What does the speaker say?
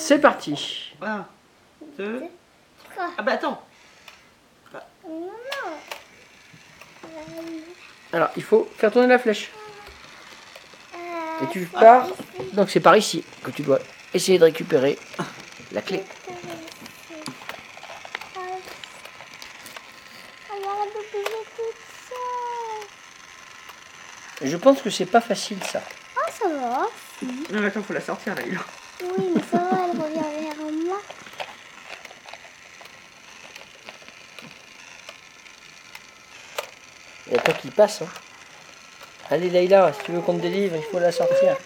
C'est parti. 1, 2. Quoi Ah bah attends. Non, non. Alors, il faut faire tourner la flèche. Euh, Et tu pars. Donc c'est par ici que tu dois essayer de récupérer la clé. Je pense que c'est pas facile ça. Ça va. Non mais attends, faut la sortir là. il- Oui, mais ça va, elle revient vers moi. Il y a toi qui passe. Hein. Allez Leïla, si tu veux qu'on te délivre, il faut la sortir.